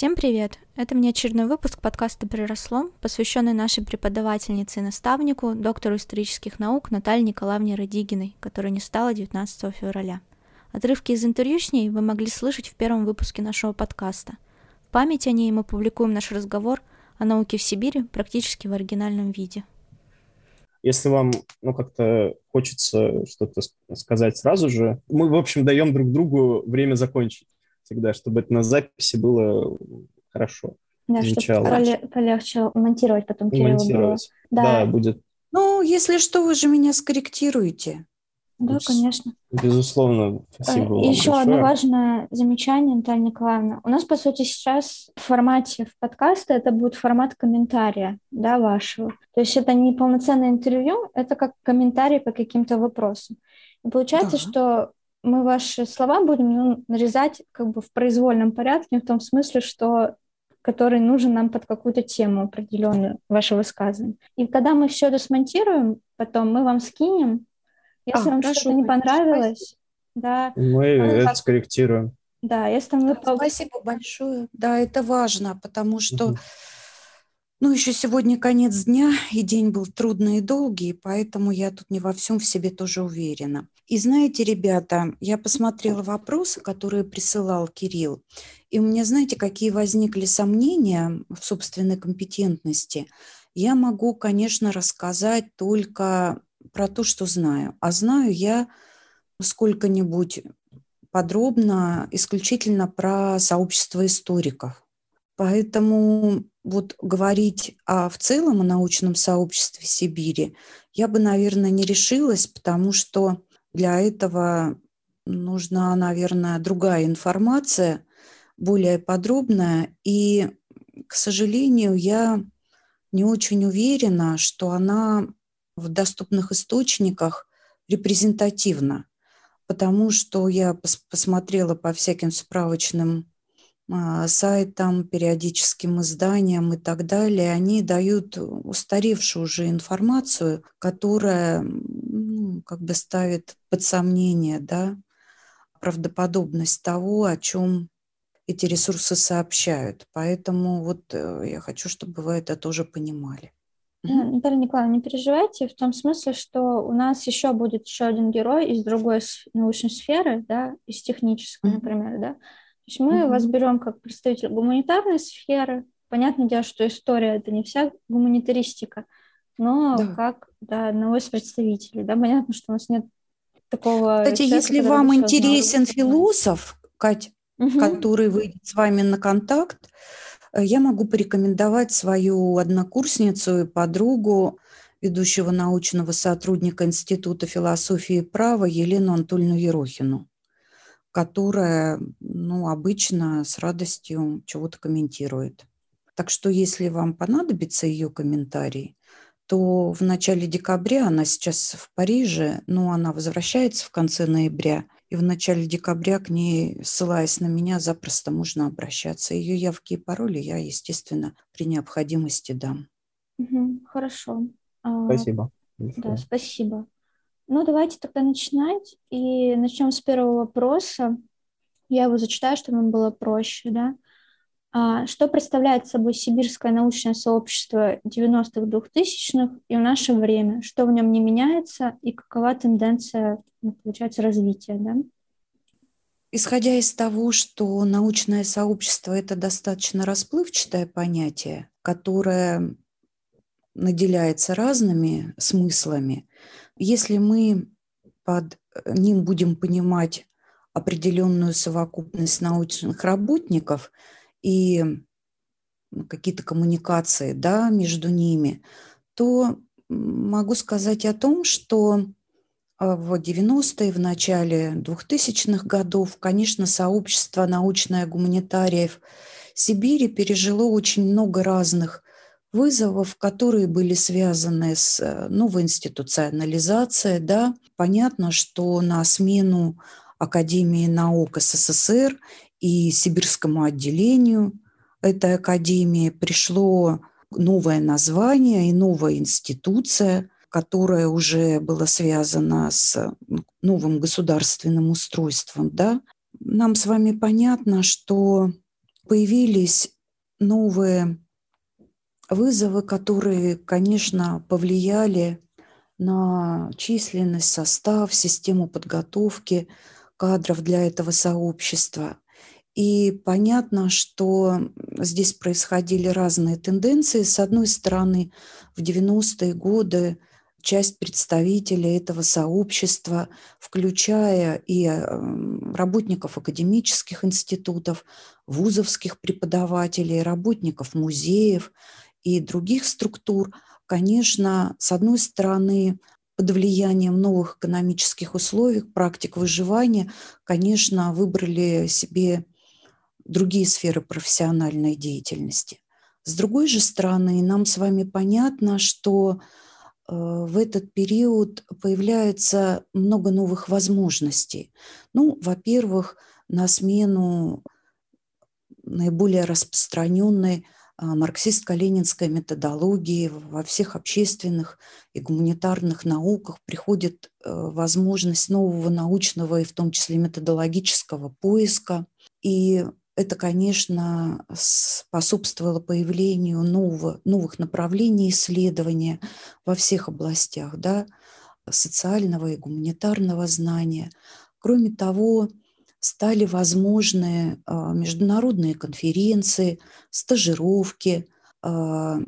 Всем привет! Это мне очередной выпуск подкаста «Приросло», посвященный нашей преподавательнице и наставнику, доктору исторических наук Наталье Николаевне Радигиной, которая не стала 19 февраля. Отрывки из интервью с ней вы могли слышать в первом выпуске нашего подкаста. В память о ней мы публикуем наш разговор о науке в Сибири практически в оригинальном виде. Если вам ну, как-то хочется что-то сказать сразу же, мы, в общем, даем друг другу время закончить всегда, чтобы это на записи было хорошо. Да, звучало. чтобы поле- полегче монтировать потом. Монтировать. Да. да, будет. Ну, если что, вы же меня скорректируете. Да, конечно. Безусловно, спасибо. И э, еще большое. одно важное замечание, Наталья Николаевна. У нас, по сути, сейчас в формате в подкаста это будет формат комментария, да, вашего. То есть это не полноценное интервью, это как комментарий по каким-то вопросам. И получается, да. что мы ваши слова будем ну, нарезать как бы в произвольном порядке, в том смысле, что который нужен нам под какую-то тему определенную, ваше высказывание. И когда мы все это смонтируем, потом мы вам скинем, если а, вам что-то не понравилось, да, мы это как... скорректируем. Да, если мы... Спасибо большое. Да, это важно, потому что, угу. Ну, еще сегодня конец дня, и день был трудный и долгий, поэтому я тут не во всем в себе тоже уверена. И знаете, ребята, я посмотрела вопросы, которые присылал Кирилл, и у меня, знаете, какие возникли сомнения в собственной компетентности. Я могу, конечно, рассказать только про то, что знаю. А знаю я сколько-нибудь подробно исключительно про сообщество историков. Поэтому вот говорить о, в целом о научном сообществе Сибири я бы, наверное, не решилась, потому что для этого нужна, наверное, другая информация, более подробная. И, к сожалению, я не очень уверена, что она в доступных источниках репрезентативно, потому что я пос посмотрела по всяким справочным сайтам, периодическим изданиям и так далее, они дают устаревшую уже информацию, которая ну, как бы ставит под сомнение да, правдоподобность того, о чем эти ресурсы сообщают. Поэтому вот э, я хочу, чтобы вы это тоже понимали. Наталья Николаевна, не переживайте в том смысле, что у нас еще будет еще один герой из другой научной сферы, да, из технической, например, да. То есть мы mm-hmm. вас берем как представитель гуманитарной сферы. Понятное дело, что история это не вся гуманитаристика, но да. как да, одного из представителей. Да, понятно, что у нас нет такого. Кстати, человека, если вам интересен философ, Кать, угу. который выйдет с вами на контакт, Э, я могу порекомендовать свою однокурсницу и подругу, ведущего научного сотрудника Института философии и права Елену Анатольевну Ерохину, которая ну, обычно с радостью чего-то комментирует. Так что если вам понадобится ее комментарий, то в начале декабря, она сейчас в Париже, но она возвращается в конце ноября – и в начале декабря к ней, ссылаясь на меня, запросто можно обращаться. Ее явки и пароли я, естественно, при необходимости дам. Угу, хорошо. А, спасибо. Да, спасибо. Ну, давайте тогда начинать. И начнем с первого вопроса. Я его зачитаю, чтобы нам было проще, да. А, что представляет собой сибирское научное сообщество 90-х, 2000-х и в наше время? Что в нем не меняется и какова тенденция, ну, получается, развития? Да? Исходя из того, что научное сообщество – это достаточно расплывчатое понятие, которое наделяется разными смыслами, если мы под ним будем понимать определенную совокупность научных работников – и какие-то коммуникации да, между ними, то могу сказать о том, что а, в 90-е, в начале 2000-х годов, конечно, сообщество научное гуманитариев Сибири пережило очень много разных вызовов, которые были связаны с э, новой институционализацией. Да. Понятно, что на смену Академии наук СССР и сибирскому отделению этой академии пришло новое название и новая институция, которая уже была связана с ну, новым государственным устройством. Да? Нам с вами понятно, что появились новые вызовы, которые, конечно, повлияли на численность, состав, систему подготовки кадров для этого сообщества. И понятно, что здесь происходили разные тенденции. С одной стороны, в 90-е годы часть представителей этого сообщества, включая и эм, работников академических институтов, вузовских преподавателей, работников музеев и других структур, конечно, с одной стороны, под влиянием новых экономических условий, практик выживания, конечно, выбрали себе другие сферы профессиональной деятельности. С другой же стороны, нам с вами понятно, что э, в этот период появляется много новых возможностей. Ну, во-первых, на смену наиболее распространенной марксистско-ленинской методологии во всех общественных и гуманитарных науках приходит э, возможность нового научного и в том числе методологического поиска. И это, конечно, способствовало появлению нового, новых направлений исследования во всех областях да, социального и гуманитарного знания. Кроме того, стали возможны а, международные конференции, стажировки, а,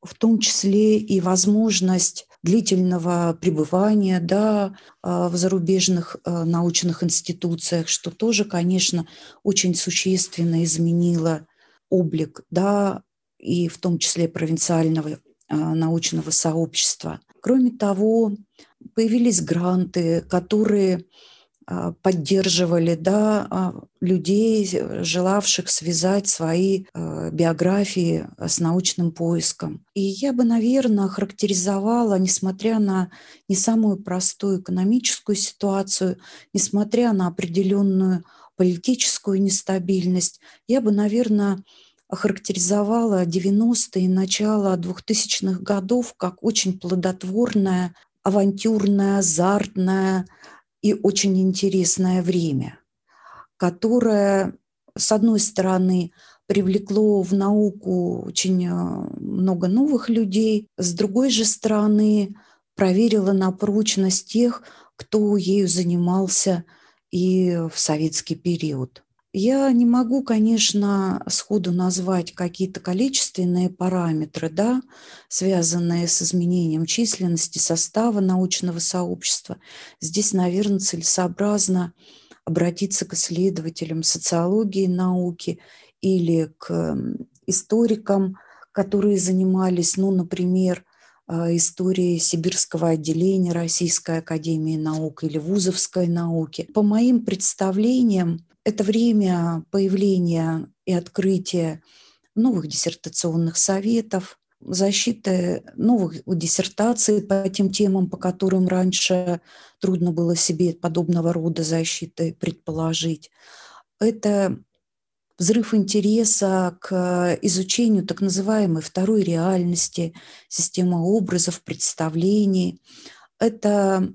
в том числе и возможность длительного пребывания да, а, в зарубежных научных институциях, что тоже, конечно, очень существенно изменило облик, да, и в том числе провинциального научного сообщества. Кроме того, появились гранты, которые поддерживали да, а, людей, желавших связать свои а, биографии с научным поиском. И я бы, наверное, характеризовала, несмотря на не самую простую экономическую ситуацию, несмотря на определенную политическую нестабильность, я бы, наверное, охарактеризовала 90-е и начало 2000-х годов как очень плодотворное, авантюрное, азартное, и очень интересное время, которое, с одной стороны, привлекло в науку очень э, много новых людей, с другой же стороны, проверило на прочность тех, кто ею занимался и в советский период. Я не могу, конечно, сходу назвать какие-то количественные параметры, да, связанные с изменением численности состава научного сообщества. Здесь, наверное, целесообразно обратиться к исследователям социологии науки или к историкам, которые занимались, ну, например, а, историей сибирского отделения Российской академии наук или вузовской науки. По моим представлениям, это время появления и открытия новых диссертационных советов, защиты новых диссертаций по тем темам, по которым раньше трудно было себе подобного рода защиты предположить. Это взрыв интереса к изучению так называемой второй реальности, системы образов, представлений. Это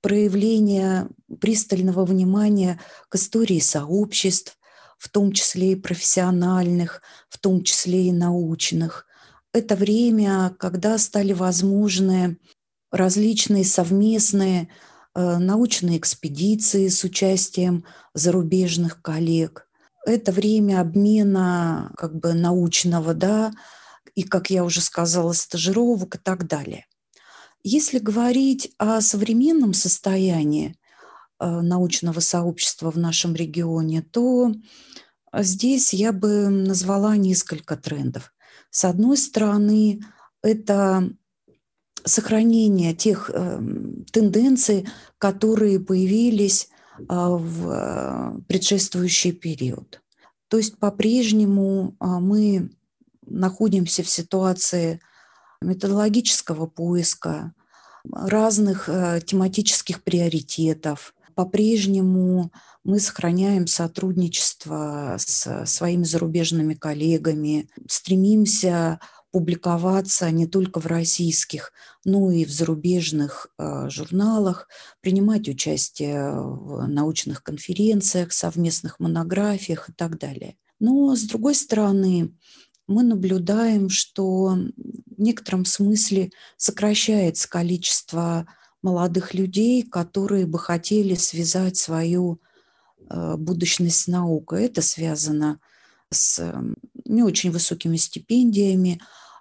проявление пристального внимания к истории сообществ, в том числе и профессиональных, в том числе и научных. Это время, когда стали возможны различные совместные э, научные экспедиции с участием зарубежных коллег. Это время обмена как бы научного, да, и, как я уже сказала, стажировок и так далее. Если говорить о современном состоянии э, научного сообщества в нашем регионе, то здесь я бы назвала несколько трендов. С одной стороны, это сохранение тех э, тенденций, которые появились э, в предшествующий период. То есть по-прежнему мы находимся в ситуации методологического поиска, разных э, тематических приоритетов. По-прежнему мы сохраняем сотрудничество с своими зарубежными коллегами, стремимся публиковаться не только в российских, но и в зарубежных э, журналах, принимать участие в научных конференциях, совместных монографиях и так далее. Но, с другой стороны, мы наблюдаем, что в некотором смысле сокращается количество молодых людей, которые бы хотели связать свою э, будущность с наукой. Это связано с не очень высокими стипендиями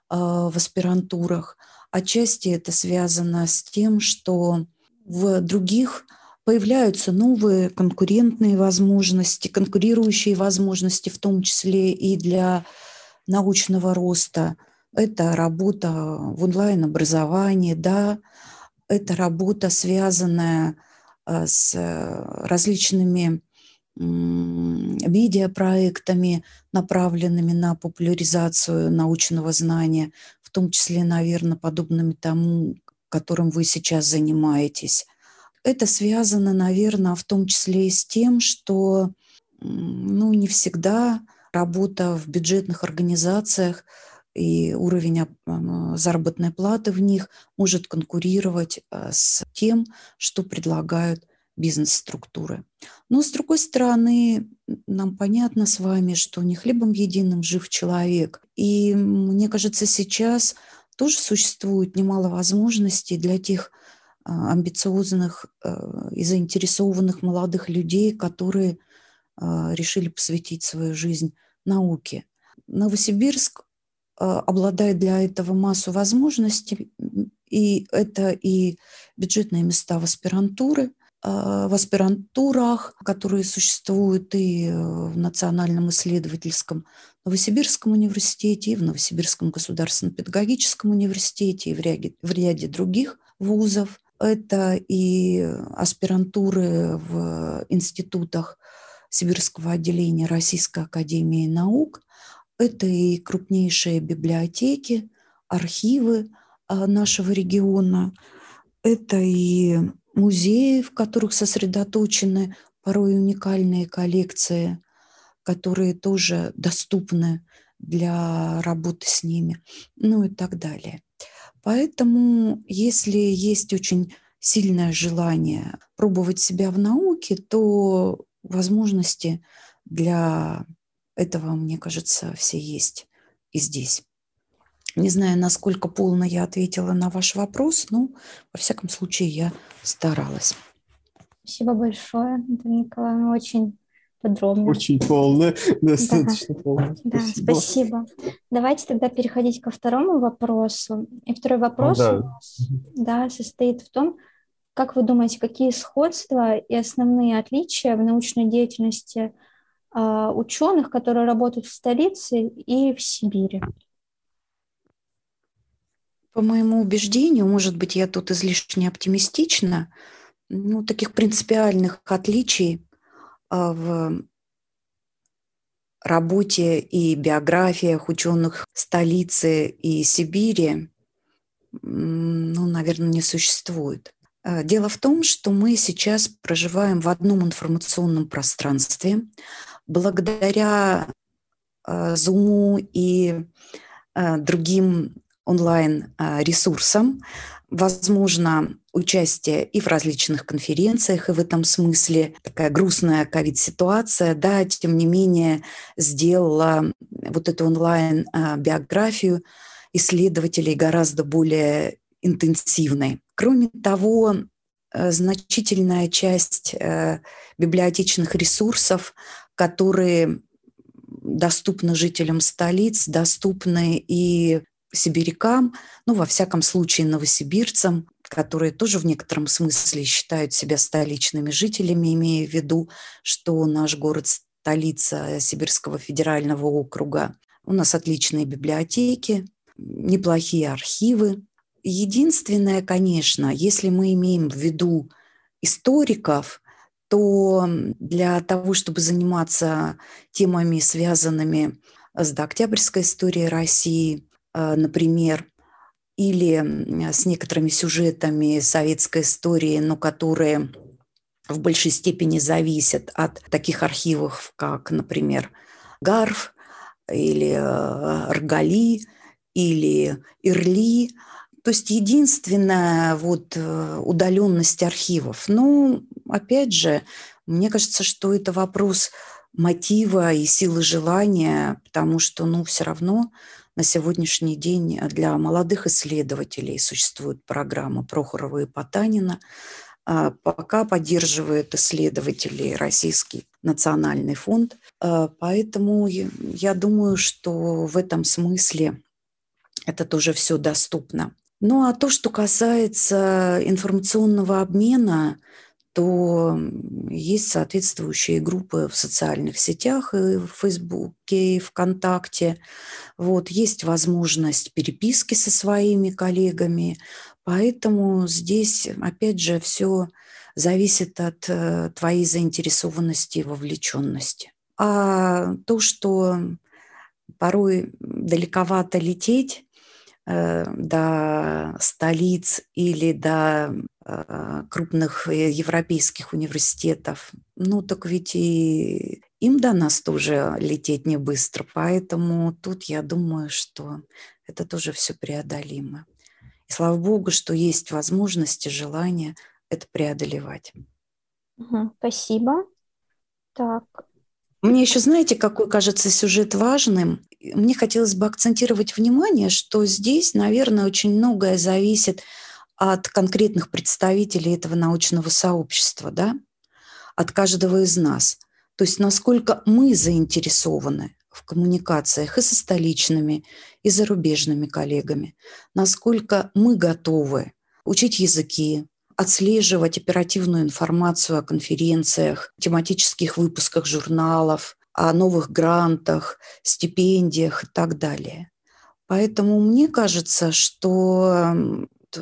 а, в аспирантурах. Отчасти это связано с тем, что в других появляются новые конкурентные возможности, конкурирующие возможности, в том числе и для научного роста. Это работа в онлайн-образовании, да, это работа, связанная а, с различными медиапроектами, направленными на популяризацию научного знания, в том числе, наверное, подобными тому, которым вы сейчас занимаетесь. Это связано, наверное, в том числе и с тем, что ну, не всегда работа в бюджетных организациях и уровень заработной платы в них может конкурировать а, с тем, что предлагают бизнес-структуры. Но, с другой стороны, нам понятно с вами, что не хлебом единым жив человек. И мне кажется, сейчас тоже существует немало возможностей для тех а, амбициозных а, и заинтересованных молодых людей, которые решили посвятить свою жизнь науке. Новосибирск обладает для этого массу возможностей, и это и бюджетные места в аспирантуры, в аспирантурах, которые существуют и в Национальном исследовательском Новосибирском университете, и в Новосибирском государственном педагогическом университете, и в ряде, в ряде других вузов. Это и аспирантуры в институтах Сибирского отделения Российской академии наук, это и крупнейшие библиотеки, архивы а, нашего региона, это и музеи, в которых сосредоточены порой уникальные коллекции, которые тоже доступны для работы с ними, ну и так далее. Поэтому, если есть очень сильное желание пробовать себя в науке, то возможности для этого, мне кажется, все есть и здесь. Не знаю, насколько полно я ответила на ваш вопрос, но, во всяком случае, я старалась. Спасибо большое, Антонина Николаевна, очень подробно. Очень полно, достаточно да. полно. Да, спасибо. спасибо. Давайте тогда переходить ко второму вопросу. И второй вопрос О, да. да, состоит в том, как вы думаете, какие сходства и основные отличия в научной деятельности э, ученых, которые работают в столице и в Сибири? По моему убеждению, может быть, я тут излишне оптимистична, ну, таких принципиальных отличий а, в работе и биографиях ученых столицы и Сибири, ну, наверное, не существует. А, дело в том, что мы сейчас проживаем в одном информационном пространстве. Благодаря Zoom а, и другим онлайн-ресурсам. Возможно, участие и в различных конференциях, и в этом смысле такая грустная ковид-ситуация, да, тем не менее сделала вот эту онлайн-биографию исследователей гораздо более интенсивной. Кроме того, э, значительная часть э, библиотечных ресурсов, которые доступны жителям столиц, доступны и сибирякам, ну, во всяком случае, новосибирцам, которые тоже в некотором смысле считают себя столичными жителями, имея в виду, что наш город – столица Сибирского федерального округа. У нас отличные библиотеки, неплохие архивы. Единственное, конечно, если мы имеем в виду историков, то для того, чтобы заниматься темами, связанными с дооктябрьской историей России, а, например, или с некоторыми сюжетами советской истории, но которые в большей степени зависят от таких архивов, как, например, Гарф или а, Ргали, или ИРЛИ. То есть единственная вот э, удаленность архивов. Ну, опять же, мне кажется, что это вопрос мотива и силы желания, потому что, ну, все равно на сегодняшний день для молодых исследователей существует программа Прохорова и Потанина, а, пока поддерживает исследователи Российский национальный фонд. А, поэтому я думаю, что в этом смысле это тоже все доступно. Ну а то, что касается информационного обмена, то есть соответствующие группы в социальных сетях, и в Фейсбуке, и ВКонтакте. Вот, есть возможность переписки со своими коллегами, поэтому здесь, опять же, все зависит от э, твоей заинтересованности и вовлеченности. А то, что порой далековато лететь, до столиц или до э, крупных э, европейских университетов. Ну, так ведь и им до нас тоже лететь не быстро. Поэтому тут я думаю, что это тоже все преодолимо. И слава богу, что есть возможности, желание это преодолевать. Угу, спасибо. Так, мне еще, знаете, какой кажется сюжет важным? Мне хотелось бы акцентировать внимание, что здесь, наверное, очень многое зависит от конкретных представителей этого научного сообщества, да? от каждого из нас. То есть насколько мы заинтересованы в коммуникациях и со столичными, и зарубежными коллегами, насколько мы готовы учить языки, отслеживать оперативную информацию о конференциях, тематических выпусках журналов, о новых грантах, стипендиях и так далее. Поэтому мне кажется, что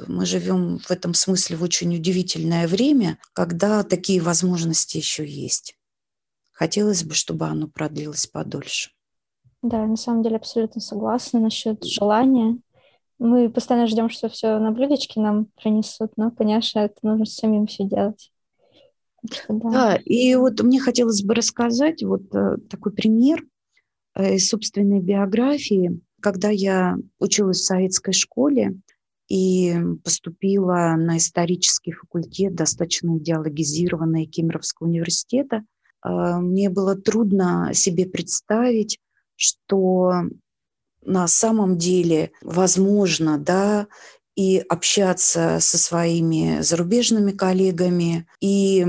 мы живем в этом смысле в очень удивительное время, когда такие возможности еще есть. Хотелось бы, чтобы оно продлилось подольше. Да, на самом деле абсолютно согласна насчет желания. Мы постоянно ждем, что все на блюдечке нам принесут, но, конечно, это нужно самим все делать. Да. да, и вот мне хотелось бы рассказать вот э, такой пример э, из собственной биографии. Когда я училась в советской школе и поступила на исторический факультет, достаточно идеологизированный Кемеровского университета, э, мне было трудно себе представить, что на самом деле возможно, да, и общаться со своими зарубежными коллегами, и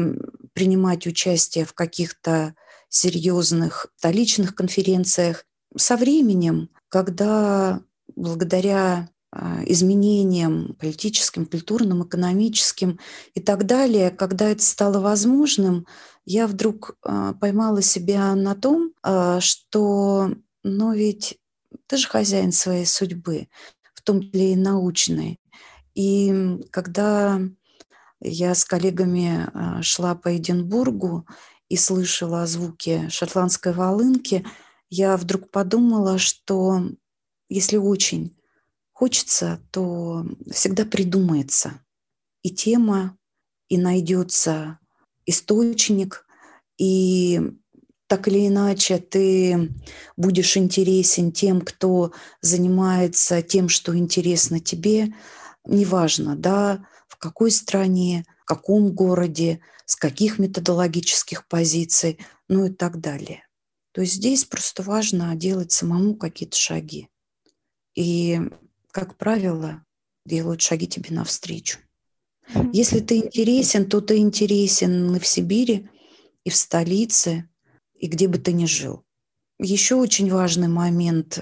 принимать участие в каких-то серьезных столичных конференциях. Со временем, когда благодаря а, изменениям политическим, культурным, экономическим и так далее, когда это стало возможным, я вдруг а, поймала себя на том, а, что, ну ведь ты же хозяин своей судьбы, том числе и научной. И когда я с коллегами а, шла по Эдинбургу и слышала звуки шотландской волынки, я вдруг подумала, что если очень хочется, то всегда придумается и тема, и найдется источник, и так или иначе ты будешь интересен тем, кто занимается тем, что интересно тебе, неважно, да, в какой стране, в каком городе, с каких методологических позиций, ну и так далее. То есть здесь просто важно делать самому какие-то шаги. И, как правило, делают шаги тебе навстречу. Если ты интересен, то ты интересен и в Сибири, и в столице, и где бы ты ни жил. Еще очень важный момент.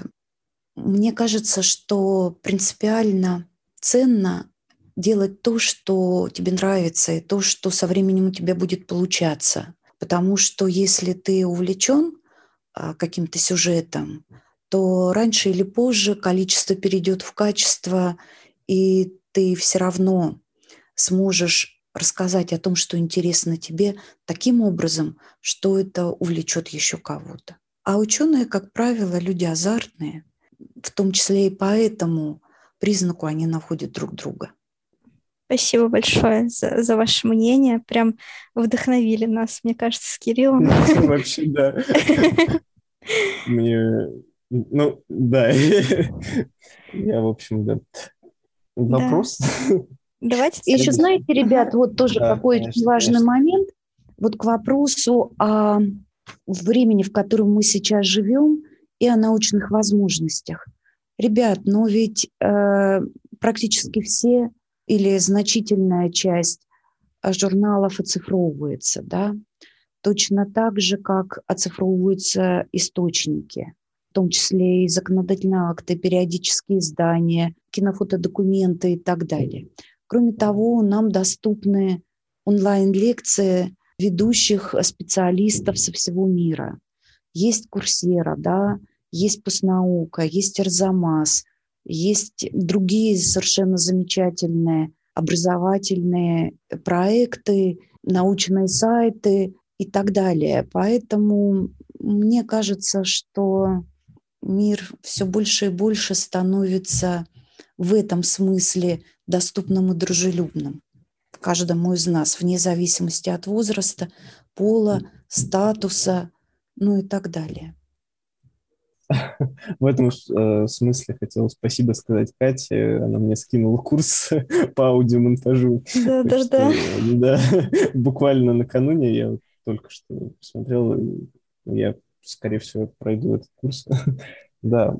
Мне кажется, что принципиально ценно делать то, что тебе нравится, и то, что со временем у тебя будет получаться. Потому что если ты увлечен а, каким-то сюжетом, то раньше или позже количество перейдет в качество, и ты все равно сможешь рассказать о том, что интересно тебе, таким образом, что это увлечет еще кого-то. А ученые, как правило, люди азартные, в том числе и по этому признаку они находят друг друга. Спасибо большое за, за ваше мнение. Прям вдохновили нас, мне кажется, с Кириллом. Вообще, да. Мне Ну, да. Я, в общем, да. Вопрос? Давайте. Еще знаете, ребят, вот тоже какой очень важный момент. Вот к вопросу о времени, в котором мы сейчас живем, и о научных возможностях. Ребят, но ведь э, практически все или значительная часть э, журналов оцифровывается, да, точно так же, как оцифровываются источники, в том числе и законодательные акты, периодические издания, кинофотодокументы и так далее. Кроме того, нам доступны онлайн-лекции ведущих специалистов со всего мира. Есть Курсера, да, есть Постнаука, есть Арзамас, есть другие совершенно замечательные образовательные проекты, научные сайты и так далее. Поэтому мне кажется, что мир все больше и больше становится в этом смысле доступным и дружелюбным каждому из нас, вне зависимости от возраста, пола, статуса, ну и так далее. В этом э, смысле хотел спасибо сказать Кате. Она мне скинула курс по аудиомонтажу. Да, да, да. Да, буквально накануне я только что посмотрел, я, скорее всего, пройду этот курс. Да,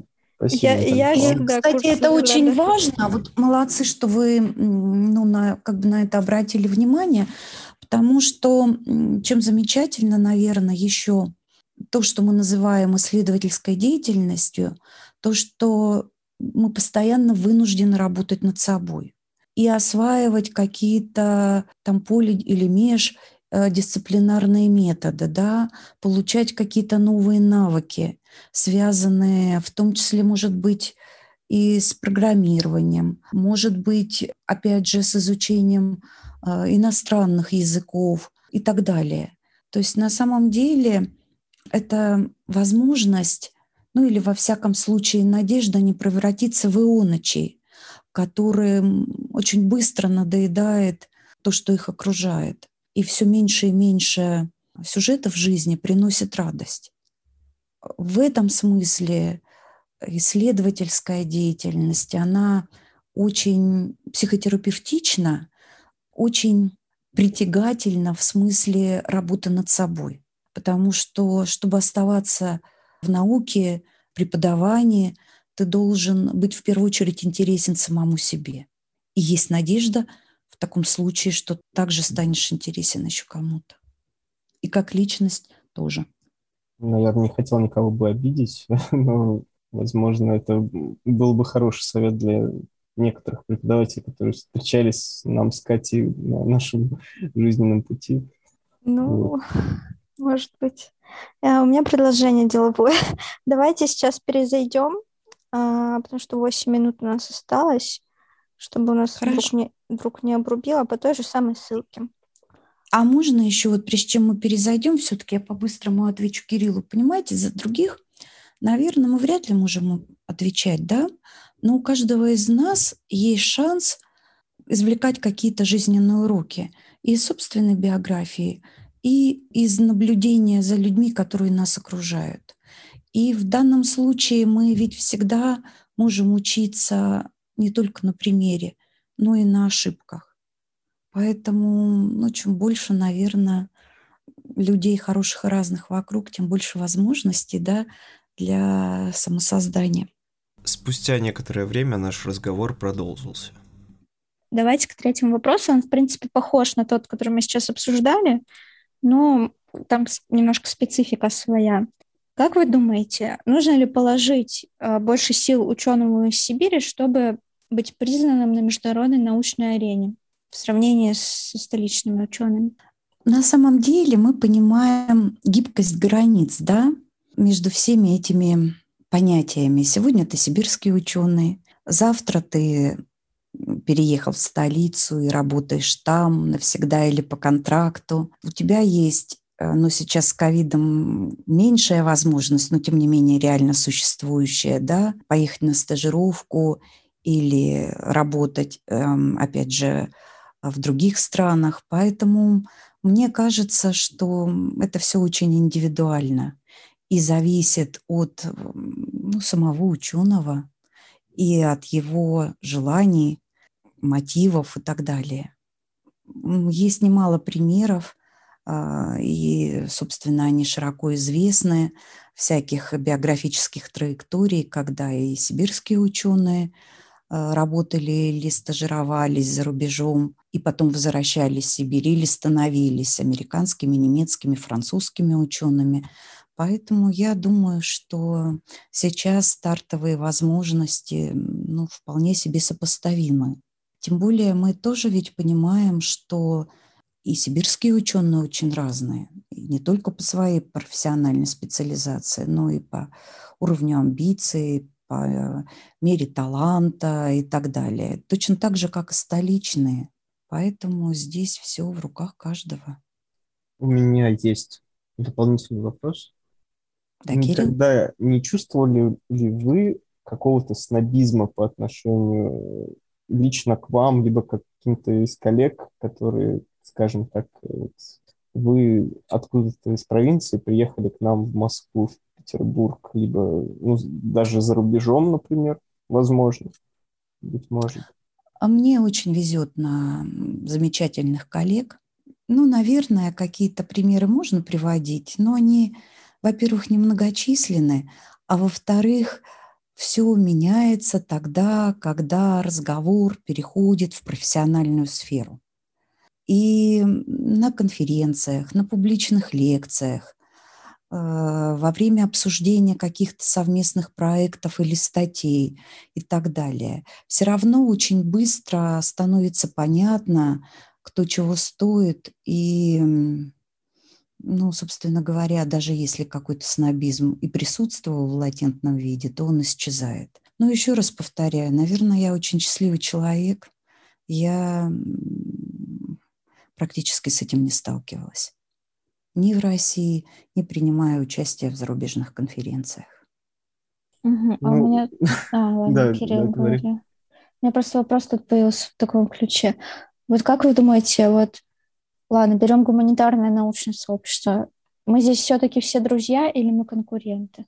Спасибо. Я, я всегда Кстати, это очень да. важно. Вот молодцы, что вы ну, на, как бы на это обратили внимание, потому что чем замечательно, наверное, еще то, что мы называем исследовательской деятельностью, то, что мы постоянно вынуждены работать над собой и осваивать какие-то там поле или меж э, дисциплинарные методы, да, получать какие-то новые навыки, связанные в том числе, может быть, и с программированием, может быть, опять же, с изучением э, иностранных языков и так далее. То есть на самом деле это возможность, ну или во всяком случае надежда не превратиться в ионочей, которым очень быстро надоедает то, что их окружает. И все меньше и меньше сюжетов жизни приносит радость. В этом смысле исследовательская деятельность, она очень психотерапевтична, очень притягательна в смысле работы над собой потому что, чтобы оставаться в науке, преподавании, ты должен быть в первую очередь интересен самому себе. И есть надежда в таком случае, что также станешь интересен еще кому-то. И как личность тоже. Наверное, не хотел никого бы обидеть, но, возможно, это был бы хороший совет для некоторых преподавателей, которые встречались нам с Катей на нашем жизненном пути. Ну, вот. Может быть. А, у меня предложение деловое. Давайте сейчас перезайдем, а, потому что 8 минут у нас осталось, чтобы у нас вдруг не, вдруг не обрубило по той же самой ссылке. А можно еще, вот прежде чем мы перезайдем, все-таки я по-быстрому отвечу Кириллу. Понимаете, за других, наверное, мы вряд ли можем отвечать, да? Но у каждого из нас есть шанс извлекать какие-то жизненные уроки из собственной биографии – и из наблюдения за людьми, которые нас окружают. И в данном случае мы ведь всегда можем учиться не только на примере, но и на ошибках. Поэтому, ну, чем больше, наверное, людей хороших и разных вокруг, тем больше возможностей да, для самосоздания. Спустя некоторое время наш разговор продолжился. Давайте к третьему вопросу. Он, в принципе, похож на тот, который мы сейчас обсуждали но там немножко специфика своя. Как вы думаете, нужно ли положить э, больше сил ученому из Сибири, чтобы быть признанным на международной научной арене в сравнении с столичными учеными? На самом деле мы понимаем гибкость границ да, между всеми этими понятиями. Сегодня ты сибирский ученый, завтра ты переехал в столицу и работаешь там навсегда или по контракту. У тебя есть ну, сейчас с ковидом меньшая возможность, но тем не менее реально существующая, да, поехать на стажировку или работать, эм, опять же, в других странах. Поэтому мне кажется, что это все очень индивидуально и зависит от ну, самого ученого и от его желаний, мотивов и так далее. Есть немало примеров, а, и, собственно, они широко известны, всяких биографических траекторий, когда и сибирские ученые а, работали или стажировались за рубежом, и потом возвращались в Сибирь или становились американскими, немецкими, французскими учеными. Поэтому я думаю, что сейчас стартовые возможности ну, вполне себе сопоставимы. Тем более мы тоже ведь понимаем, что и сибирские ученые очень разные, и не только по своей профессиональной специализации, но и по уровню амбиций, по мере таланта и так далее. Точно так же, как и столичные. Поэтому здесь все в руках каждого. У меня есть дополнительный вопрос. Да, Кирилл? Никогда не чувствовали ли вы какого-то снобизма по отношению лично к вам, либо к каким-то из коллег, которые скажем так, вот, вы откуда-то из провинции приехали к нам в Москву, в Петербург, либо ну, даже за рубежом, например, возможно, быть может. А мне очень везет на замечательных коллег. Ну, наверное, какие-то примеры можно приводить, но они, во-первых, немногочисленны, а во-вторых, все меняется тогда, когда разговор переходит в профессиональную сферу и на конференциях, на публичных лекциях, во время обсуждения каких-то совместных проектов или статей и так далее. Все равно очень быстро становится понятно, кто чего стоит, и, ну, собственно говоря, даже если какой-то снобизм и присутствовал в латентном виде, то он исчезает. Но еще раз повторяю, наверное, я очень счастливый человек. Я практически с этим не сталкивалась. Ни в России, ни принимая участие в зарубежных конференциях. Угу. А ну, у меня... А, ладно, да, Кирилл, да, говори. У меня просто вопрос тут появился в таком ключе. Вот как вы думаете, вот, ладно, берем гуманитарное научное сообщество, мы здесь все-таки все друзья или мы конкуренты?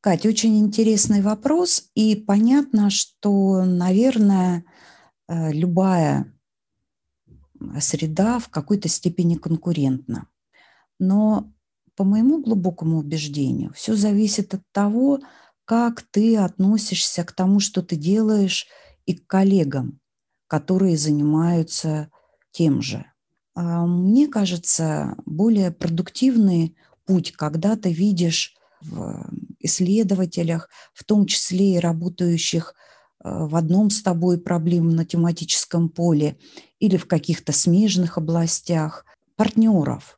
Катя, очень интересный вопрос, и понятно, что, наверное, э, любая среда в какой-то степени конкурентна. Но по моему глубокому убеждению, все зависит от того, как ты относишься к тому, что ты делаешь, и к коллегам, которые занимаются тем же. А мне кажется, более продуктивный путь, когда ты видишь в исследователях, в том числе и работающих Э, в одном с тобой проблем на тематическом поле или в каких-то смежных областях, партнеров,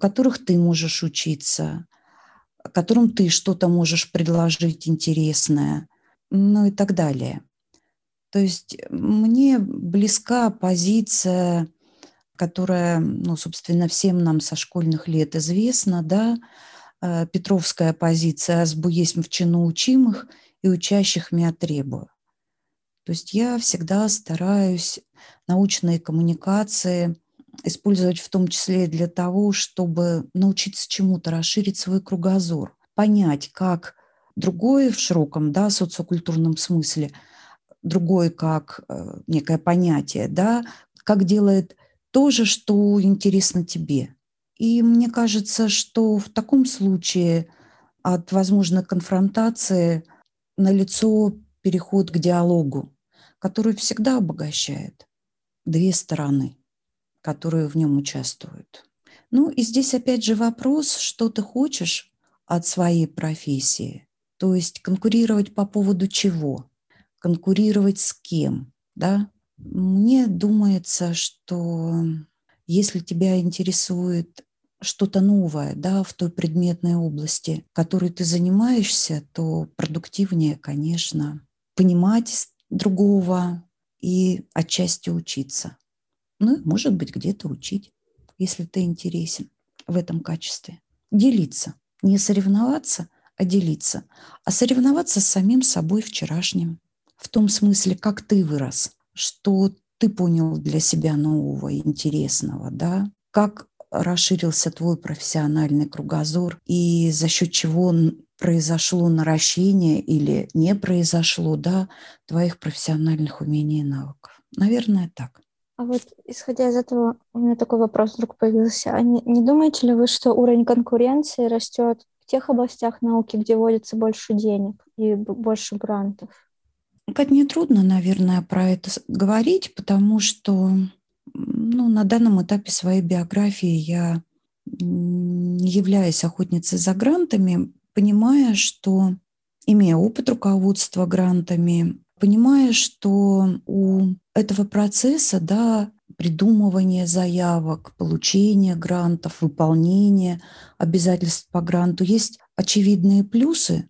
которых ты можешь учиться, которым ты что-то можешь предложить интересное, ну и так далее. То есть мне близка позиция, которая, ну, собственно, всем нам со школьных лет известна, да, э, Петровская позиция «Азбу есть в чину учимых и учащих меня требую». То есть я всегда стараюсь научные коммуникации использовать в том числе для того, чтобы научиться чему-то, расширить свой кругозор, понять, как другое в широком да, социокультурном смысле, другое как э, некое понятие, да, как делает то же, что интересно тебе. И мне кажется, что в таком случае от возможной конфронтации на лицо переход к диалогу, который всегда обогащает две стороны, которые в нем участвуют. Ну и здесь опять же вопрос, что ты хочешь от своей профессии, то есть конкурировать по поводу чего, конкурировать с кем, да? Мне думается, что если тебя интересует что-то новое да, в той предметной области, которой ты занимаешься, то продуктивнее, конечно, понимать другого и отчасти учиться. Ну, может быть, где-то учить, если ты интересен в этом качестве. Делиться. Не соревноваться, а делиться. А соревноваться с самим собой вчерашним. В том смысле, как ты вырос, что ты понял для себя нового, и интересного, да, как расширился твой профессиональный кругозор и за счет чего произошло наращение или не произошло, да, твоих профессиональных умений и навыков. Наверное, так. А вот исходя из этого, у меня такой вопрос вдруг появился. А не, не думаете ли вы, что уровень конкуренции растет в тех областях науки, где вводится больше денег и больше грантов? Как не трудно, наверное, про это говорить, потому что ну, на данном этапе своей биографии я, не являясь охотницей за грантами, понимая, что, имея опыт руководства грантами, понимая, что у этого процесса, да, придумывания заявок, получения грантов, выполнения обязательств по гранту есть очевидные плюсы.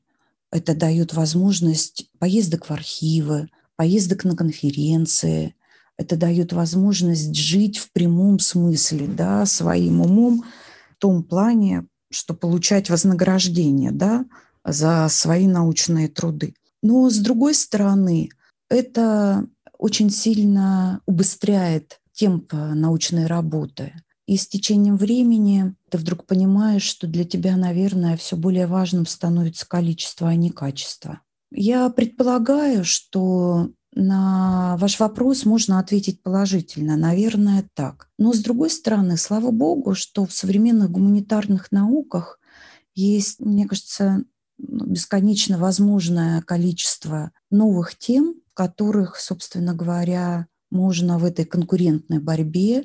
Это дает возможность поездок в архивы, поездок на конференции. Это дает возможность жить в прямом смысле, да, своим умом в том плане, что получать вознаграждение да, за свои научные труды. Но с другой стороны, это очень сильно убыстряет темп научной работы. И с течением времени ты вдруг понимаешь, что для тебя, наверное, все более важным становится количество, а не качество. Я предполагаю, что на ваш вопрос можно ответить положительно. Наверное, так. Но с другой стороны, слава богу, что в современных гуманитарных науках есть, мне кажется, бесконечно возможное количество новых тем, в которых, собственно говоря, можно в этой конкурентной борьбе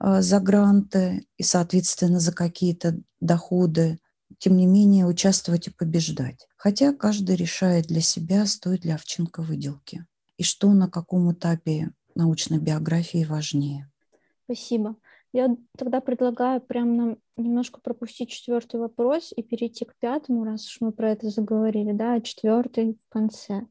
э, за гранты и, соответственно, за какие-то доходы, тем не менее, участвовать и побеждать. Хотя каждый решает для себя, стоит ли овчинка выделки и что на каком этапе научной биографии важнее. Спасибо. Я тогда предлагаю прям нам немножко пропустить четвертый вопрос и перейти к пятому, раз уж мы про это заговорили, да, а четвертый в конце.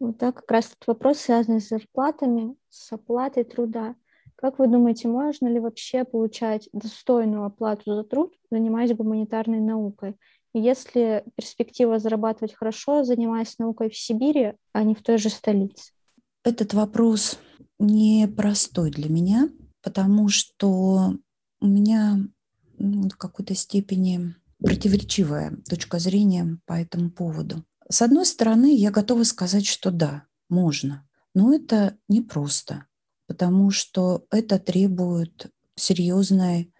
Вот так как раз этот вопрос связан с зарплатами, с оплатой труда. Как вы думаете, можно ли вообще получать достойную оплату за труд, занимаясь гуманитарной наукой? И есть ли перспектива зарабатывать хорошо, занимаясь наукой в Сибири, а не в той же столице? Этот вопрос непростой для меня, потому что у меня ну, в какой-то степени противоречивая точка зрения по этому поводу. С одной стороны, я готова сказать, что да, можно, но это непросто, потому что это требует серьезной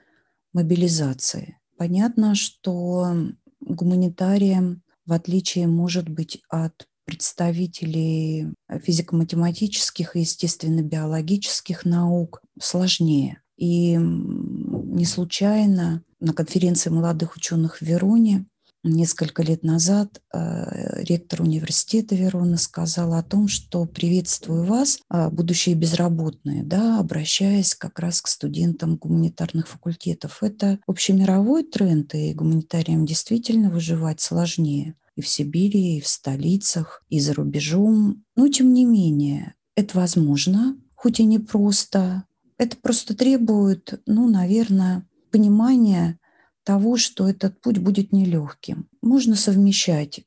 мобилизации. Понятно, что гуманитариям, в отличие, может быть, от представителей физико-математических и естественно-биологических наук сложнее. И не случайно на конференции молодых ученых в Вероне несколько лет назад э, ректор университета Верона сказал о том, что приветствую вас, э, будущие безработные, да, обращаясь как раз к студентам гуманитарных факультетов. Это общемировой тренд, и гуманитариям действительно выживать сложнее и в Сибири, и в столицах, и за рубежом. Но, тем не менее, это возможно, хоть и непросто. Это просто требует, ну, наверное, понимания того, что этот путь будет нелегким. Можно совмещать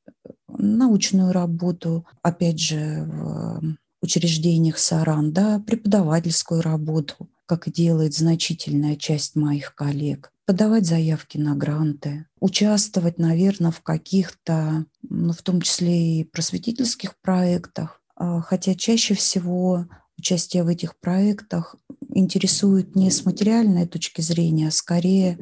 научную работу, опять же, в учреждениях САРАН, да, преподавательскую работу, как делает значительная часть моих коллег, подавать заявки на гранты, участвовать, наверное, в каких-то, ну, в том числе и просветительских проектах, а, хотя чаще всего участие в этих проектах интересует не с материальной точки зрения, а скорее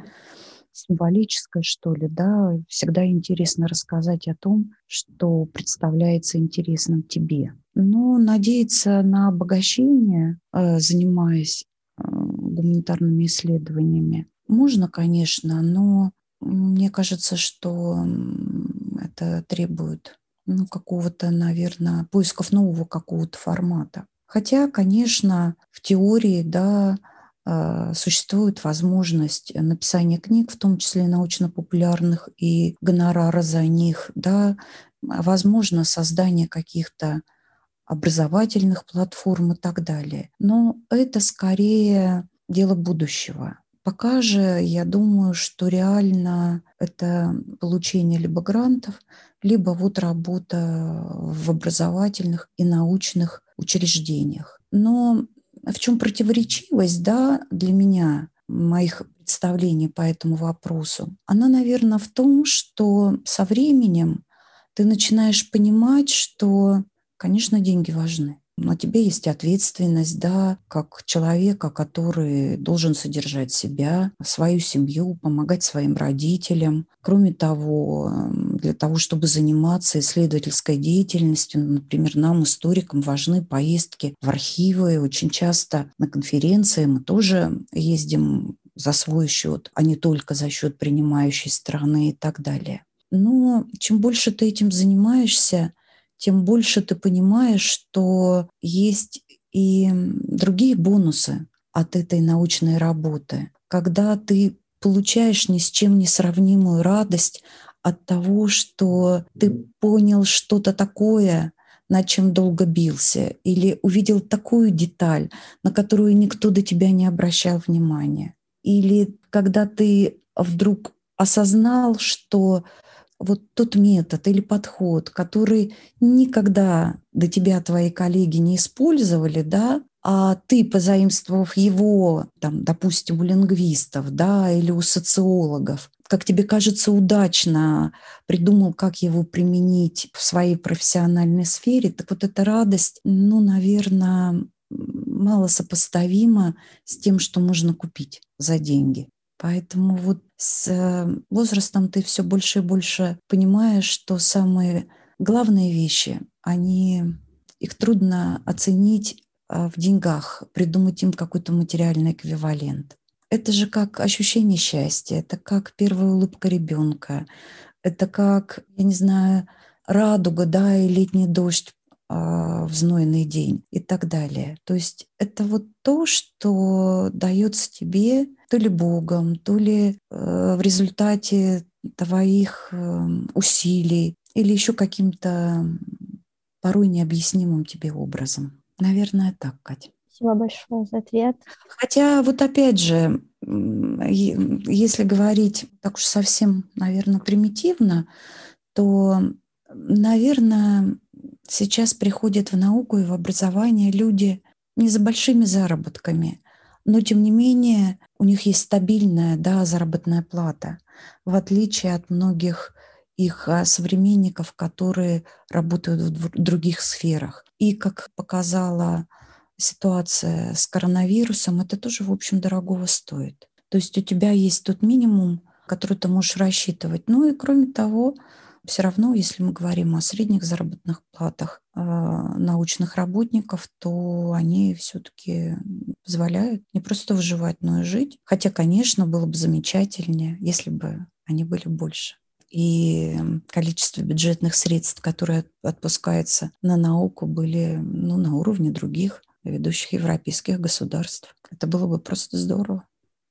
символическое, что ли, да, всегда интересно рассказать о том, что представляется интересным тебе. Но надеяться на обогащение, э, занимаясь э, гуманитарными исследованиями, можно, конечно, но мне кажется, что это требует ну, какого-то, наверное, поисков нового какого-то формата. Хотя, конечно, в теории, да, а, существует возможность написания книг, в том числе научно-популярных, и гонорара за них, да, возможно создание каких-то образовательных платформ и так далее. Но это скорее дело будущего. Пока же я думаю, что реально это получение либо грантов, либо вот работа в образовательных и научных учреждениях. Но в чем противоречивость да, для меня, моих представлений по этому вопросу, она, наверное, в том, что со временем ты начинаешь понимать, что, конечно, деньги важны. На тебе есть ответственность, да, как человека, который должен содержать себя, свою семью, помогать своим родителям. Кроме того, для того, чтобы заниматься исследовательской деятельностью, например, нам, историкам, важны поездки в архивы. Очень часто на конференции мы тоже ездим за свой счет, а не только за счет принимающей страны и так далее. Но чем больше ты этим занимаешься, тем больше ты понимаешь, что есть и другие бонусы от этой научной работы. Когда ты получаешь ни с чем не сравнимую радость от того, что ты понял что-то такое, над чем долго бился, или увидел такую деталь, на которую никто до тебя не обращал внимания. Или когда ты вдруг осознал, что вот тот метод или подход, который никогда до тебя твои коллеги не использовали, да, а ты, позаимствовав его, там, допустим, у лингвистов, да, или у социологов, как тебе кажется, удачно придумал, как его применить в своей профессиональной сфере, так вот эта радость, ну, наверное, мало сопоставима с тем, что можно купить за деньги. Поэтому вот с э, возрастом ты все больше и больше понимаешь, что самые главные вещи, они, их трудно оценить а, в деньгах, придумать им какой-то материальный эквивалент. Это же как ощущение счастья, это как первая улыбка ребенка, это как, я не знаю, радуга, да, и летний дождь в знойный день и так далее. То есть это вот то, что дается тебе то ли Богом, то ли э, в результате твоих э, усилий или еще каким-то порой необъяснимым тебе образом. Наверное, так, Катя. Спасибо большое за ответ. Хотя вот опять же, если говорить так уж совсем, наверное, примитивно, то, наверное, сейчас приходят в науку и в образование люди не за большими заработками, но тем не менее у них есть стабильная да, заработная плата, в отличие от многих их а, современников, которые работают в других сферах. И, как показала ситуация с коронавирусом, это тоже, в общем, дорогого стоит. То есть у тебя есть тот минимум, который ты можешь рассчитывать. Ну и кроме того, все равно, если мы говорим о средних заработных платах э, научных работников, то они все-таки позволяют не просто выживать, но и жить. Хотя, конечно, было бы замечательнее, если бы они были больше. И количество бюджетных средств, которые отпускаются на науку, были ну, на уровне других ведущих европейских государств. Это было бы просто здорово.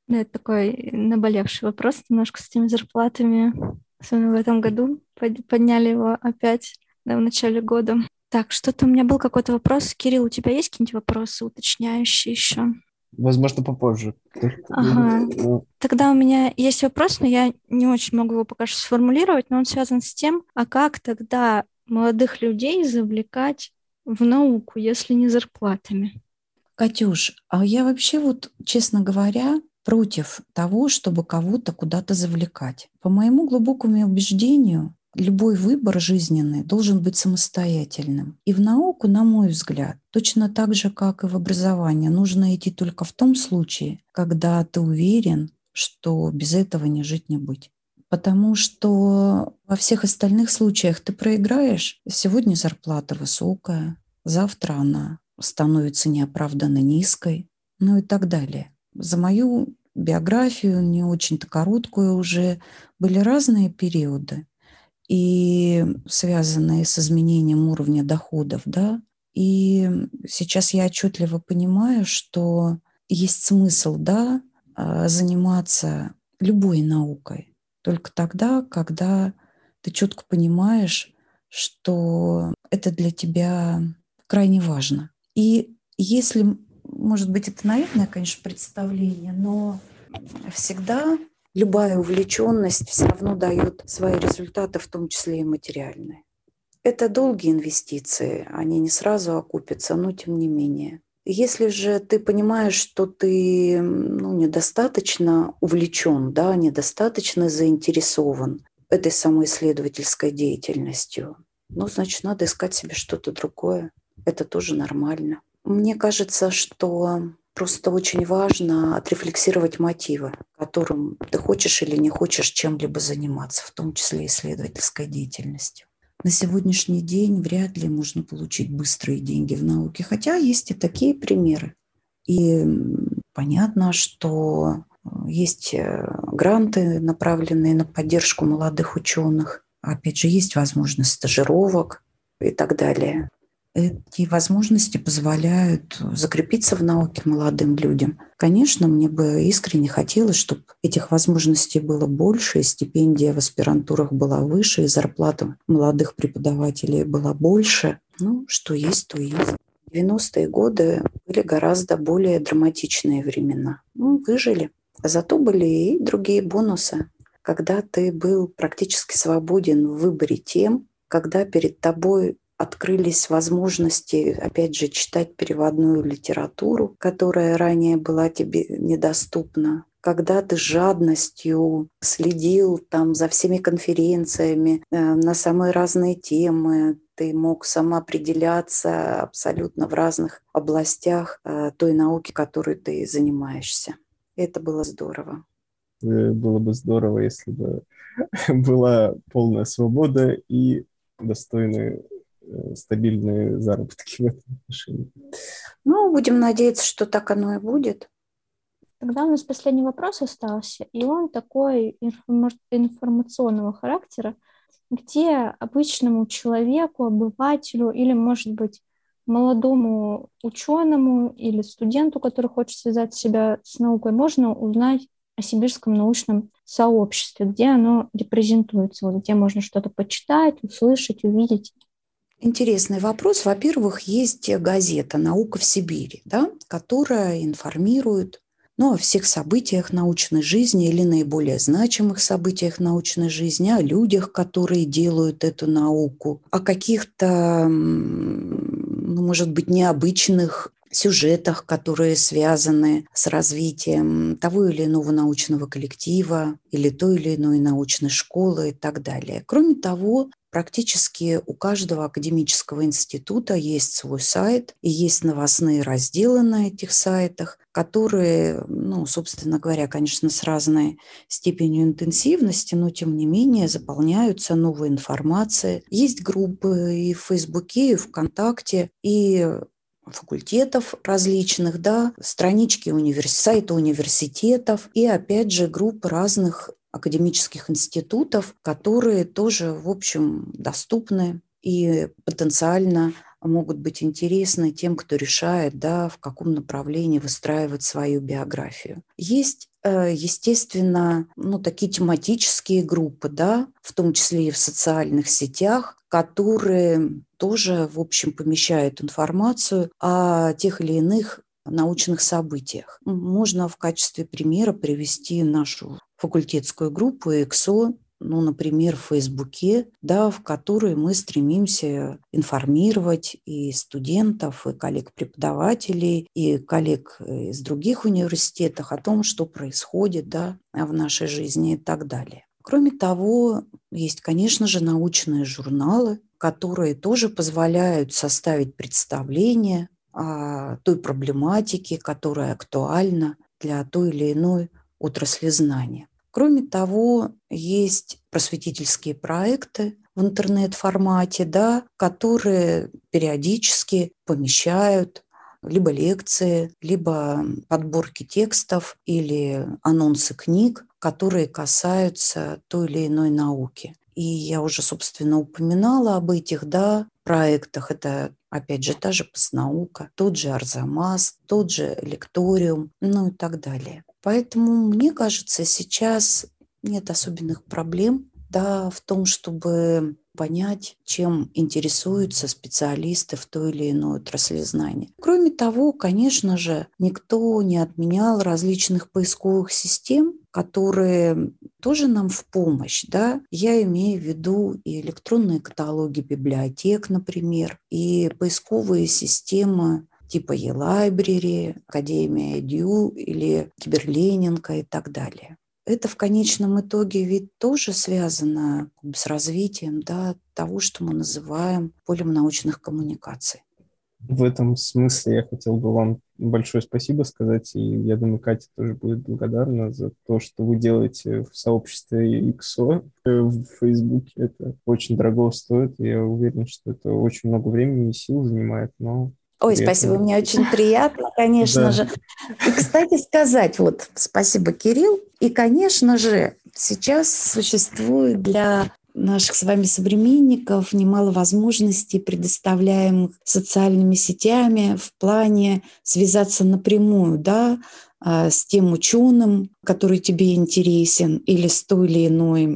Да, это такой наболевший вопрос немножко с теми зарплатами особенно в этом году. Подняли его опять да, в начале года. Так, что-то у меня был какой-то вопрос. Кирилл, у тебя есть какие-нибудь вопросы уточняющие еще? Возможно, попозже. Ага. Тогда у меня есть вопрос, но я не очень могу его пока что сформулировать, но он связан с тем, а как тогда молодых людей завлекать в науку, если не зарплатами? Катюш, а я вообще вот, честно говоря, против того, чтобы кого-то куда-то завлекать. По моему глубокому убеждению, любой выбор жизненный должен быть самостоятельным. И в науку, на мой взгляд, точно так же, как и в образование, нужно идти только в том случае, когда ты уверен, что без этого не жить не быть. Потому что во всех остальных случаях ты проиграешь. Сегодня зарплата высокая, завтра она становится неоправданно низкой, ну и так далее за мою биографию, не очень-то короткую уже, были разные периоды, и связанные с изменением уровня доходов, да, и сейчас я отчетливо понимаю, что есть смысл, да, а, заниматься любой наукой только тогда, когда ты четко понимаешь, что это для тебя крайне важно. И если может быть, это наивное, конечно, представление, но всегда любая увлеченность все равно дает свои результаты, в том числе и материальные. Это долгие инвестиции, они не сразу окупятся, но тем не менее. Если же ты понимаешь, что ты ну, недостаточно увлечен, да, недостаточно заинтересован этой самой исследовательской деятельностью, ну, значит, надо искать себе что-то другое. Это тоже нормально. Мне кажется, что просто очень важно отрефлексировать мотивы, которым ты хочешь или не хочешь чем-либо заниматься, в том числе исследовательской деятельностью. На сегодняшний день вряд ли можно получить быстрые деньги в науке, хотя есть и такие примеры. И понятно, что есть э, гранты, направленные на поддержку молодых ученых. Опять же, есть возможность стажировок и так далее. Эти возможности позволяют закрепиться в науке молодым людям. Конечно, мне бы искренне хотелось, чтобы этих возможностей было больше, и стипендия в аспирантурах была выше, и зарплата молодых преподавателей была больше. Ну, что есть, то есть. 90-е годы были гораздо более драматичные времена. Ну, выжили. А зато были и другие бонусы. Когда ты был практически свободен в выборе тем, когда перед тобой открылись возможности, опять же, читать переводную литературу, которая ранее была тебе недоступна, когда ты жадностью следил там за всеми конференциями э, на самые разные темы, ты мог самоопределяться абсолютно в разных областях э, той науки, которой ты занимаешься. Это было здорово. Э, было бы здорово, если бы была полная свобода и достойные стабильные заработки в этом отношении. Ну, будем надеяться, что так оно и будет. Тогда у нас последний вопрос остался, и он такой информационного характера, где обычному человеку, обывателю или, может быть, молодому ученому или студенту, который хочет связать себя с наукой, можно узнать о сибирском научном сообществе, где оно репрезентуется, вот где можно что-то почитать, услышать, увидеть. Интересный вопрос. Во-первых, есть газета «Наука в Сибири», да, которая информирует ну, о всех событиях научной жизни или наиболее значимых событиях научной жизни, о людях, которые делают эту науку, о каких-то, ну, может быть, необычных сюжетах, которые связаны с развитием того или иного научного коллектива или той или иной научной школы и так далее. Кроме того, Практически у каждого академического института есть свой сайт и есть новостные разделы на этих сайтах, которые, ну, собственно говоря, конечно, с разной степенью интенсивности, но тем не менее заполняются новой информацией. Есть группы и в Фейсбуке, и ВКонтакте, и факультетов различных, да, странички универс... сайта университетов и, опять же, группы разных академических институтов, которые тоже, в общем, доступны и потенциально могут быть интересны тем, кто решает, да, в каком направлении выстраивать свою биографию. Есть э, естественно, ну, такие тематические группы, да, в том числе и в социальных сетях, которые тоже, в общем, помещают информацию о тех или иных научных событиях. Можно в качестве примера привести нашу факультетскую группу ЭКСО, ну, например, в Фейсбуке, да, в которой мы стремимся информировать и студентов, и коллег-преподавателей, и коллег из других университетов о том, что происходит да, в нашей жизни и так далее. Кроме того, есть, конечно же, научные журналы, которые тоже позволяют составить представление о той проблематике, которая актуальна для той или иной отрасли знания. Кроме того, есть просветительские проекты в интернет-формате, да, которые периодически помещают либо лекции, либо подборки текстов или анонсы книг, которые касаются той или иной науки. И я уже, собственно, упоминала об этих да, проектах. Это, опять же, та же постнаука, тот же Арзамас, тот же лекториум, ну и так далее. Поэтому, мне кажется, сейчас нет особенных проблем да, в том, чтобы понять, чем интересуются специалисты в той или иной отрасли знания. Кроме того, конечно же, никто не отменял различных поисковых систем, которые тоже нам в помощь. Да? Я имею в виду и электронные каталоги библиотек, например, и поисковые системы типа e-library, Академия Дю или Киберленинка и так далее. Это в конечном итоге ведь тоже связано с развитием да, того, что мы называем полем научных коммуникаций. В этом смысле я хотел бы вам большое спасибо сказать, и я думаю, Катя тоже будет благодарна за то, что вы делаете в сообществе XO в Фейсбуке. Это очень дорого стоит, и я уверен, что это очень много времени и сил занимает, но Ой, спасибо, мне очень приятно, конечно же. И, кстати сказать, вот, спасибо, Кирилл. И, конечно же, сейчас существует для наших с вами современников немало возможностей, предоставляемых социальными сетями в плане связаться напрямую, да, с тем ученым, который тебе интересен, или с той или иной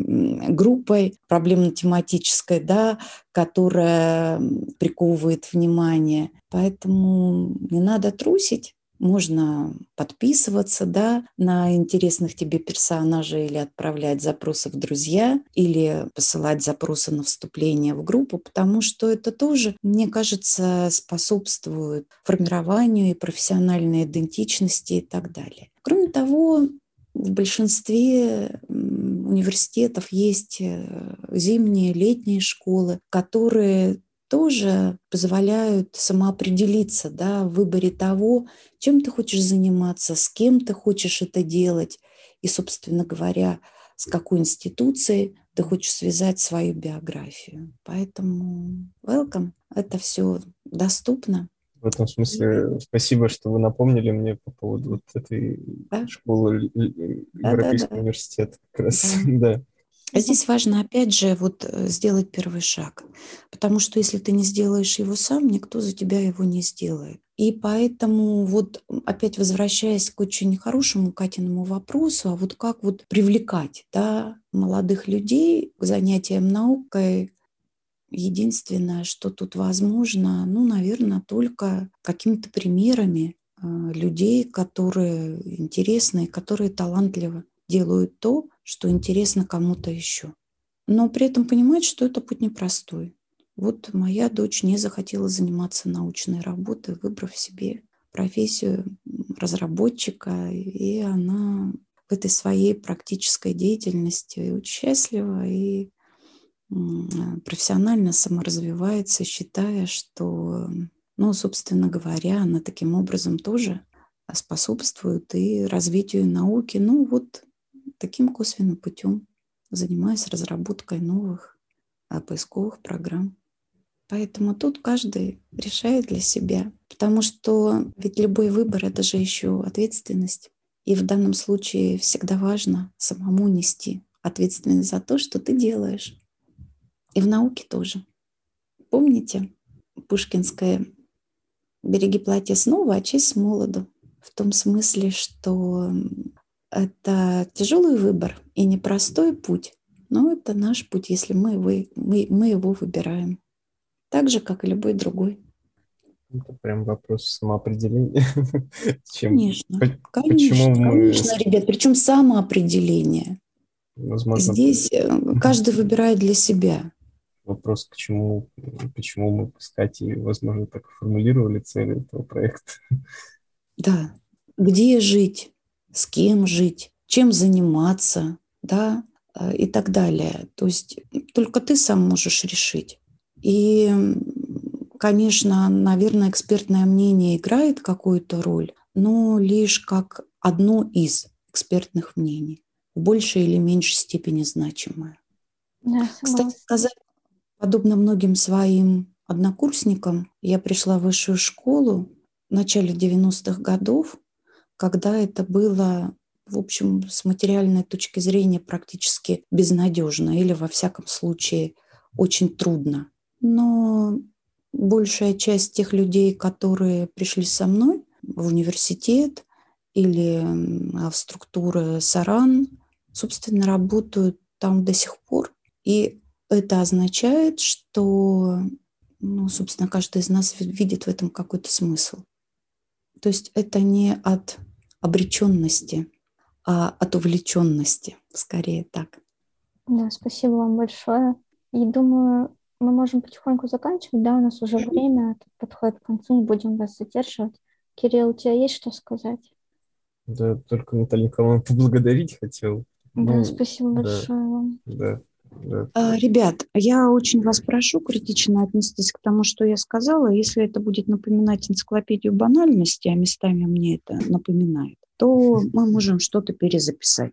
группой проблемно-тематической, да, которая приковывает внимание. Поэтому не надо трусить, можно подписываться да, на интересных тебе персонажей или отправлять запросы в друзья, или посылать запросы на вступление в группу, потому что это тоже, мне кажется, способствует формированию и профессиональной идентичности и так далее. Кроме того, в большинстве университетов есть э, зимние, летние школы, которые тоже позволяют самоопределиться да, в выборе того, чем ты хочешь заниматься, с кем ты хочешь это делать и, собственно говоря, с какой институцией ты хочешь связать свою биографию. Поэтому welcome, это все доступно. В этом смысле спасибо, что вы напомнили мне по поводу вот этой да? школы Европейского да, да, да. университета. Как раз. Да. да. Здесь важно, опять же, вот э, сделать первый шаг, потому что если ты не сделаешь его сам, никто за тебя его не сделает. И поэтому вот опять возвращаясь к очень хорошему Катиному вопросу, а вот как вот привлекать да, молодых людей к занятиям наукой, единственное, что тут возможно, ну, наверное, только какими-то примерами э, людей, которые интересны, которые талантливы делают то, что интересно кому-то еще. Но при этом понимать, что это путь непростой. Вот моя дочь не захотела заниматься научной работой, выбрав себе профессию разработчика, и она в этой своей практической деятельности очень счастлива и профессионально саморазвивается, считая, что, ну, собственно говоря, она таким образом тоже способствует и развитию науки. Ну, вот таким косвенным путем, занимаясь разработкой новых а, поисковых программ. Поэтому тут каждый решает для себя, потому что ведь любой выбор — это же еще ответственность. И в данном случае всегда важно самому нести ответственность за то, что ты делаешь. И в науке тоже. Помните пушкинское «Береги платье снова, а честь молоду» в том смысле, что это тяжелый выбор и непростой путь, но это наш путь, если мы, вы, мы, мы его выбираем. Так же, как и любой другой. Это прям вопрос самоопределения. Чем, конечно, конечно, мы... конечно, ребят, причем самоопределение. Возможно, Здесь э, каждый выбирает для себя. Вопрос, к чему, почему мы Катей, возможно, так формулировали цели этого проекта. Да. Где жить? С кем жить, чем заниматься, да, э, и так далее. То есть только ты сам можешь решить. И, конечно, наверное, экспертное мнение играет какую-то роль, но лишь как одно из экспертных мнений, в большей или меньшей степени значимое. Да, Кстати сказать, подобно многим своим однокурсникам, я пришла в высшую школу в начале 90-х годов, когда это было в общем, с материальной точки зрения практически безнадежно или, во всяком случае, очень трудно. Но большая часть тех людей, которые пришли со мной в университет или в структуры Саран, собственно, работают там до сих пор. И это означает, что, ну, собственно, каждый из нас видит в этом какой-то смысл. То есть это не от обреченности, а от увлеченности, скорее так. Да, спасибо вам большое. И думаю, мы можем потихоньку заканчивать, да, у нас уже время подходит к концу, не будем вас задерживать. Кирилл, у тебя есть что сказать? Да, только Наталья Николаевна поблагодарить хотел. Да, ну, спасибо да, большое вам. Да. А, ребят, я очень вас прошу критично отнестись к тому, что я сказала. Если это будет напоминать энциклопедию банальности, а местами мне это напоминает, то мы можем что-то перезаписать.